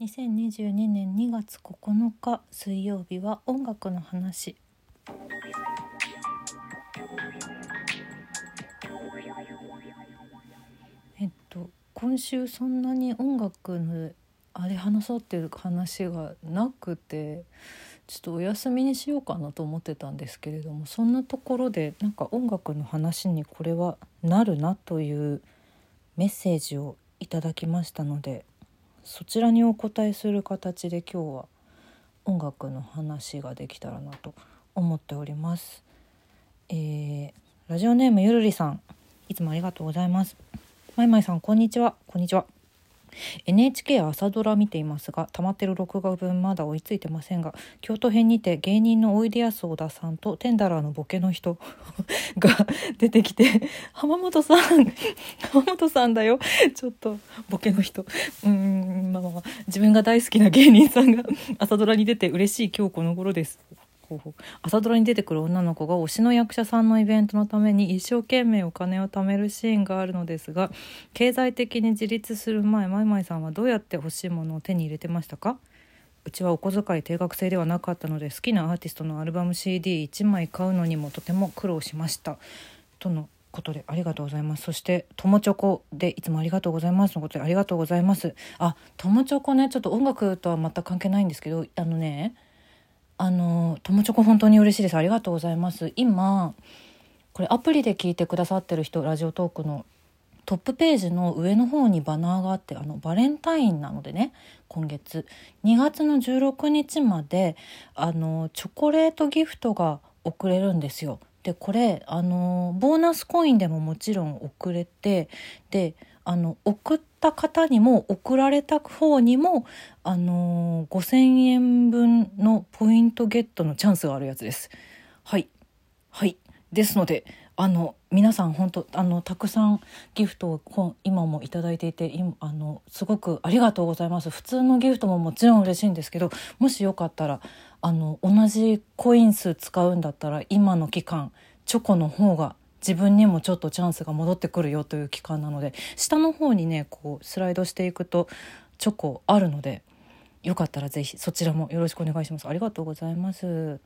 2022年2月9日水曜日は音楽の話。えっと今週そんなに音楽のあれ話そうっていう話がなくてちょっとお休みにしようかなと思ってたんですけれどもそんなところでなんか音楽の話にこれはなるなというメッセージをいただきましたのでそちらにお答えする形で今日は音楽の話ができたらなと思っております。えー、ラジオネームゆるりさんいつもありがとうございます。まいまいさんこんにちはこんにちは。NHK 朝ドラ見ていますが溜まってる録画分まだ追いついてませんが京都編にて芸人のおいでやす小田さんとテンダラーのボケの人 が出てきて浜本さん 浜本さんだよ。ちょっとボケの人。うんまあまあ自分が大好きな芸人さんが朝ドラに出て嬉しい今日この頃です。ほうほう朝ドラに出てくる女の子が推しの役者さんのイベントのために一生懸命お金を貯めるシーンがあるのですが経済的に自立する前まいまいさんはどうやって欲しいものを手に入れてましたか？うちはお小遣い定額制ではなかったので好きなアーティストのアルバム CD1 枚買うのにもとても苦労しました。とのことでありがとうございます。そして友チョコでいつもありがとうございますのことでありがとうございます。あ友チョコねちょっと音楽とは全く関係ないんですけどあのねあの友チョコ本当に嬉しいです。ありがとうございます。今これアプリで聞いてくださってる人ラジオトークのトップページの上の方にバナーがあってあのバレンタインなのでね今月。2月の16日まであのチョコレートギフトが送れるんですよ。でこれあのボーナスコインでももちろん送れてであの送った方にも送られた方にもあの、5,000円分のポイントゲットのチャンスがあるやつです。はい。はい。ですのであの皆さん本当あのたくさんギフトを今も頂いていて今あのすごくありがとうございます。普通のギフトももちろん嬉しいんですけどもしよかったらあの同じコイン数使うんだったら今の期間チョコの方が自分にもちょっとチャンスが戻ってくるよという期間なので下の方にねこうスライドしていくとチョコあるのでよかったら是非そちらもよろしくお願いしますありがとうございます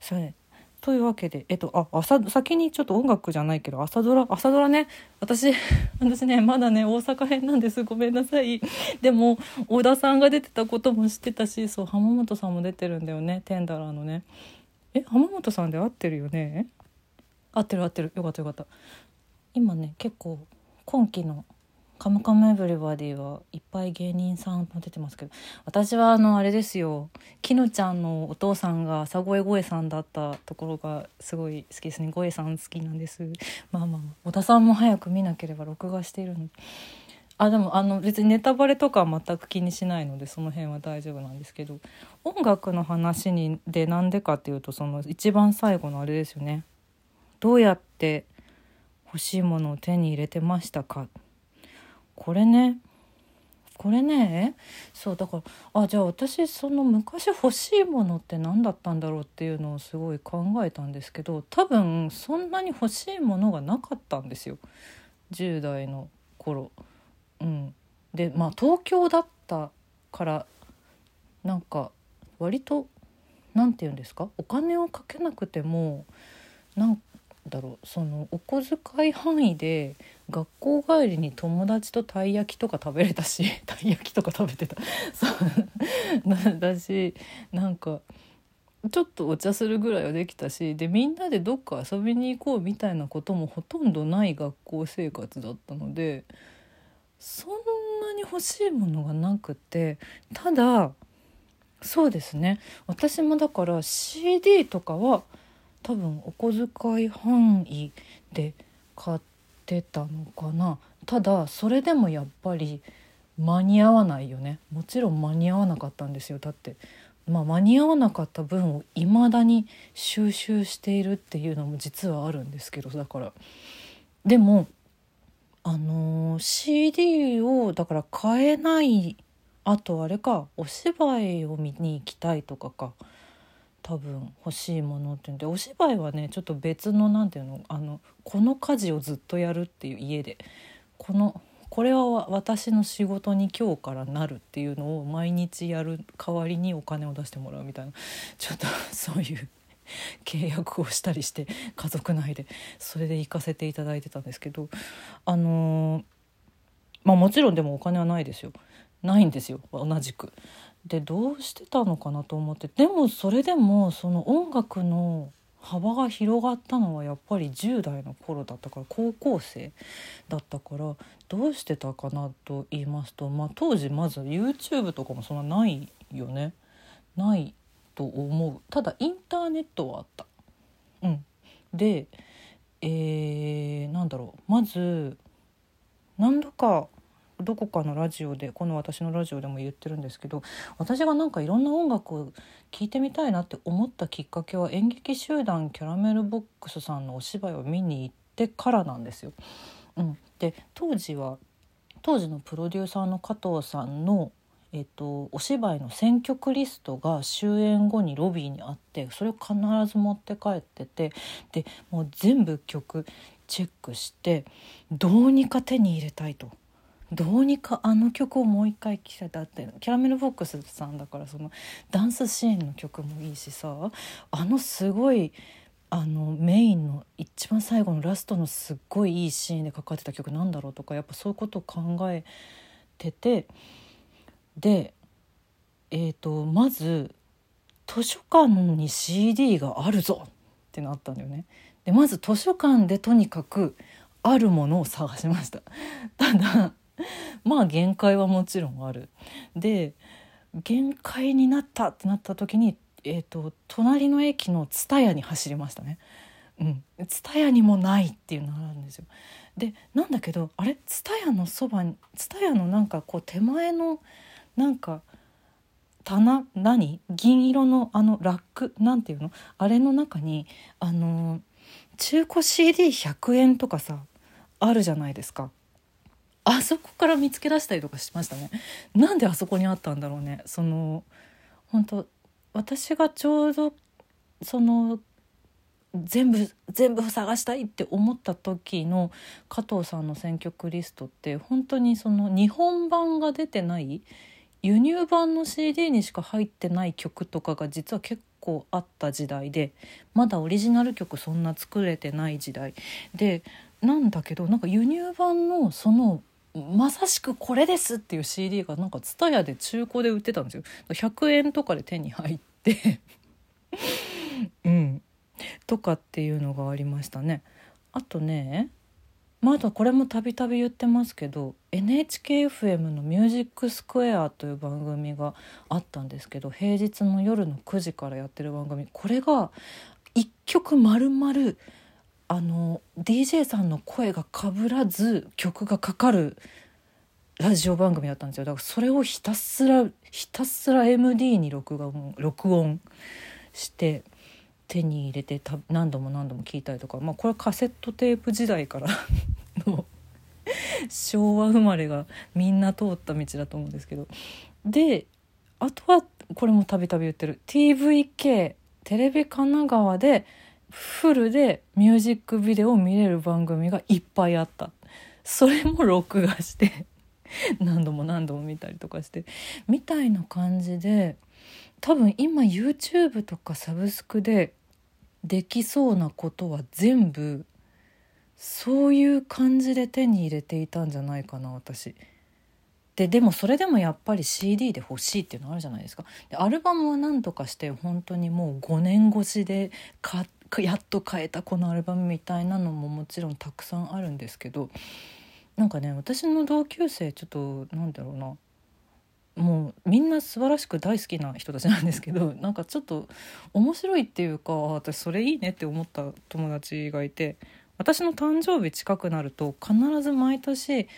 それというわけで、えっと、あ、朝、先にちょっと音楽じゃないけど、朝ドラ、朝ドラね、私、私ね、まだね、大阪編なんです。ごめんなさい。でも、小田さんが出てたことも知ってたし、そう、浜本さんも出てるんだよね、テンダラーのね。え、浜本さんで合ってるよね？合ってる合ってる。よかったよかった。今ね結構今期の「カムカムエヴリバディ」はいっぱい芸人さんも出てますけど私はあのあれですよ。きのちゃんのお父さんが朝声声さんだったところがすごい好きですね。声さん好きなんです。まあまあ小田さんも早く見なければ録画しているの。あでもあの別にネタバレとかは全く気にしないのでその辺は大丈夫なんですけど音楽の話にでなんでかっていうとその一番最後のあれですよね。どうやって欲しいものを手に入れてましたか？これね。これね？そうだからあじゃあ私その昔欲しいものって何だったんだろうっていうのをすごい考えたんですけど多分そんなに欲しいものがなかったんですよ。10代の頃。うん、でまあ東京だったからなんか割と何て言うんですか？お金をかけなくてもなんだろうそのお小遣い範囲で学校帰りに友達とたい焼きとか食べれたし たい焼きとか食べてた。そう。だしなんかちょっとお茶するぐらいはできたしでみんなでどっか遊びに行こうみたいなこともほとんどない学校生活だったのでそんなに欲しいものがなくてただそうですね。私もだから CD とかは多分お小遣い範囲で買ってたのかな。ただそれでもやっぱり間に合わないよね。もちろん間に合わなかったんですよだって。まあ、間に合わなかった分をいまだに収集しているっていうのも実はあるんですけどだから。でもあのー、CD をだから買えないあとあれかお芝居を見に行きたいとかか。多分欲しいものっていうんでお芝居はねちょっと別の何て言うのあのこの家事をずっとやるっていう家でこのこれは私の仕事に今日からなるっていうのを毎日やる代わりにお金を出してもらうみたいなちょっとそういう契約をしたりして家族内でそれで行かせていただいてたんですけどあの、まあもちろんでもお金はないですよ。ないんですよ同じく。でどうしてたのかなと思って。でもそれでもその音楽の幅が広がったのはやっぱり10代の頃だったから高校生だったからどうしてたかなと言いますと、まあ、当時まず YouTube とかもそんなないよね。ないと思う。ただインターネットはあった。うん、で、えー、なんだろう。まず何度かどこかのラジオでこの私のラジオでも言ってるんですけど私がなんかいろんな音楽を聴いてみたいなって思ったきっかけは演劇集団キャラメルボックスさんのお芝居を見に行ってからなんですよ。うん、で当時は当時のプロデューサーの加藤さんのえっと、お芝居の選曲リストが終演後にロビーにあってそれを必ず持って帰っててでもう全部曲チェックしてどうにか手に入れたいとどうにかあの曲をもう一回聴せたってキャラメルボックスさんだからそのダンスシーンの曲もいいしさあのすごいあのメインの一番最後のラストのすっごいいいシーンでかかってた曲なんだろうとかやっぱそういうことを考えててでえーと、まず図書館に CD があるぞってなったんだよね。でまず図書館でとにかくあるものを探しました。ただ まあ限界はもちろんある。で限界になったってなった時に、えーと、隣の駅の蔦屋に走りましたね。うん、蔦屋にもないっていうのがあるんですよ。でなんだけどあれ？蔦屋のそばに蔦屋のなんかこう手前のなんか棚？何？銀色のあのラック？なんていうの？あれの中にあの中古 CD100 円とかさあるじゃないですか。あそこから見つけ出したりとかしましたね。なんであそこにあったんだろうね。その本当私がちょうどその全部全部探したいって思った時の加藤さんの選曲リストって本当にその日本版が出てない輸入版の CD にしか入ってない曲とかが実は結構あった時代でまだオリジナル曲そんな作れてない時代でなんだけどなんか輸入版のそのまさしくこれですっていう CD がなんか TSUTAYA で中古で売ってたんですよ。100円とかで手に入って。うん。とかっていうのがありましたね。あとねまだこれもたびたび言ってますけど NHKFM の「ミュージックスクエア」という番組があったんですけど平日の夜の9時からやってる番組。これが1曲丸々あの DJ さんの声がかぶらず曲がかかるラジオ番組だったんですよ。だからそれをひたすらひたすら MD に録音録音して手に入れてた何度も何度も聞いたりとか、まあ、これはカセットテープ時代からの 昭和生まれがみんな通った道だと思うんですけど。であとはこれもたびたび言ってる TVK テレビ神奈川でフルでミュージックビデオを見れる番組がいっぱいあったそれも録画して 何度も何度も見たりとかしてみたいな感じで多分今 YouTube とかサブスクでできそうなことは全部そういう感じで手に入れていたんじゃないかな私。ででもそれでもやっぱり CD で欲しいっていうのあるじゃないですか。でアルバムは何とかして本当にもう5年越しで買やっと買えたこのアルバムみたいなのももちろんたくさんあるんですけどなんかね私の同級生ちょっとなんだろうな。もうみんな素晴らしく大好きな人たちなんですけど なんかちょっと面白いっていうか私それいいねって思った友達がいて私の誕生日近くなると必ず毎年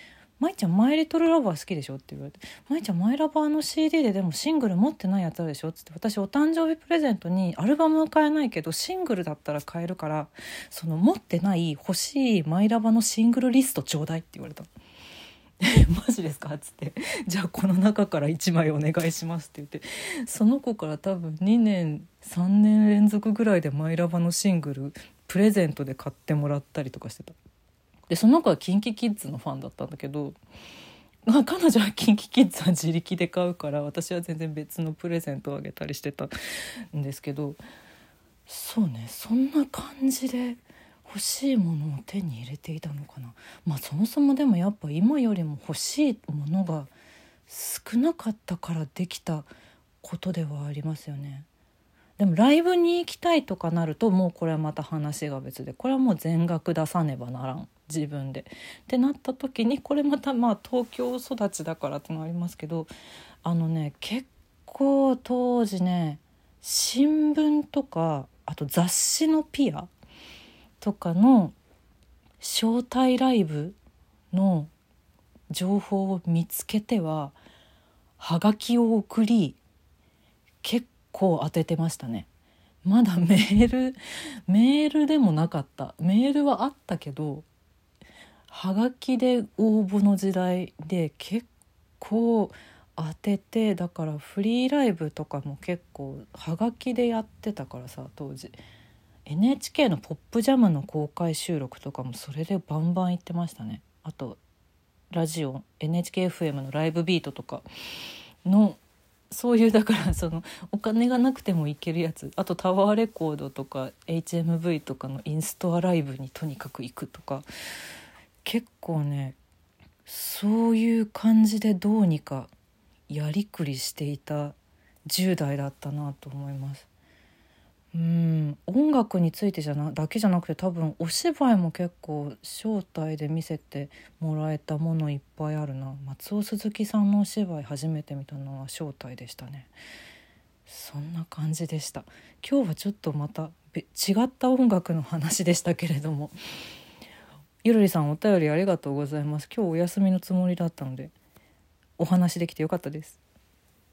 舞ちゃんマイリトルラバー好きでしょ?」って言われて「舞ちゃんマイラバーの CD ででもシングル持ってないやつあるでしょ?」っつって私お誕生日プレゼントにアルバムは買えないけどシングルだったら買えるからその持ってない欲しいマイラバのシングルリストちょうだいって言われた。マジですか?」っつって「じゃあこの中から1枚お願いします」って言ってその子から多分2年3年連続ぐらいでマイラバのシングルプレゼントで買ってもらったりとかしてた。でその子は KinKiKids のファンだったんだけど、まあ、彼女は KinKiKids は自力で買うから私は全然別のプレゼントをあげたりしてたんですけどそうねそんな感じで欲しいものを手に入れていたのかなまあそもそもでもやっぱ今よりも欲しいものが少なかったからできたことではありますよね。でもライブに行きたいとかなるともうこれはまた話が別でこれはもう全額出さねばならん自分で。ってなった時にこれまたまあ東京育ちだからってのありますけどあのね結構当時ね新聞とかあと雑誌のピアとかの招待ライブの情報を見つけてははがきを送り結構当ててましたねまだメールメールでもなかったメールはあったけどはがきで応募の時代で結構当ててだからフリーライブとかも結構はがきでやってたからさ当時。NHK の「ポップジャムの公開収録とかもそれでバンバン行ってましたね。あとラジオ NHKFM のライブビートとかのそういうだからそのお金がなくても行けるやつ。あとタワーレコードとか HMV とかのインストアライブにとにかく行くとか。結構ねそういう感じでどうにかやりくりしていた10代だったなと思います。うん音楽についてじゃなだけじゃなくて多分お芝居も結構招待で見せてもらえたものいっぱいあるな。松尾鈴木さんのお芝居初めて見たのは招待でしたね。そんな感じでした。今日はちょっとまた違った音楽の話でしたけれども。ゆるりさんお便りありがとうございます。今日お休みのつもりだったのでお話できてよかったです。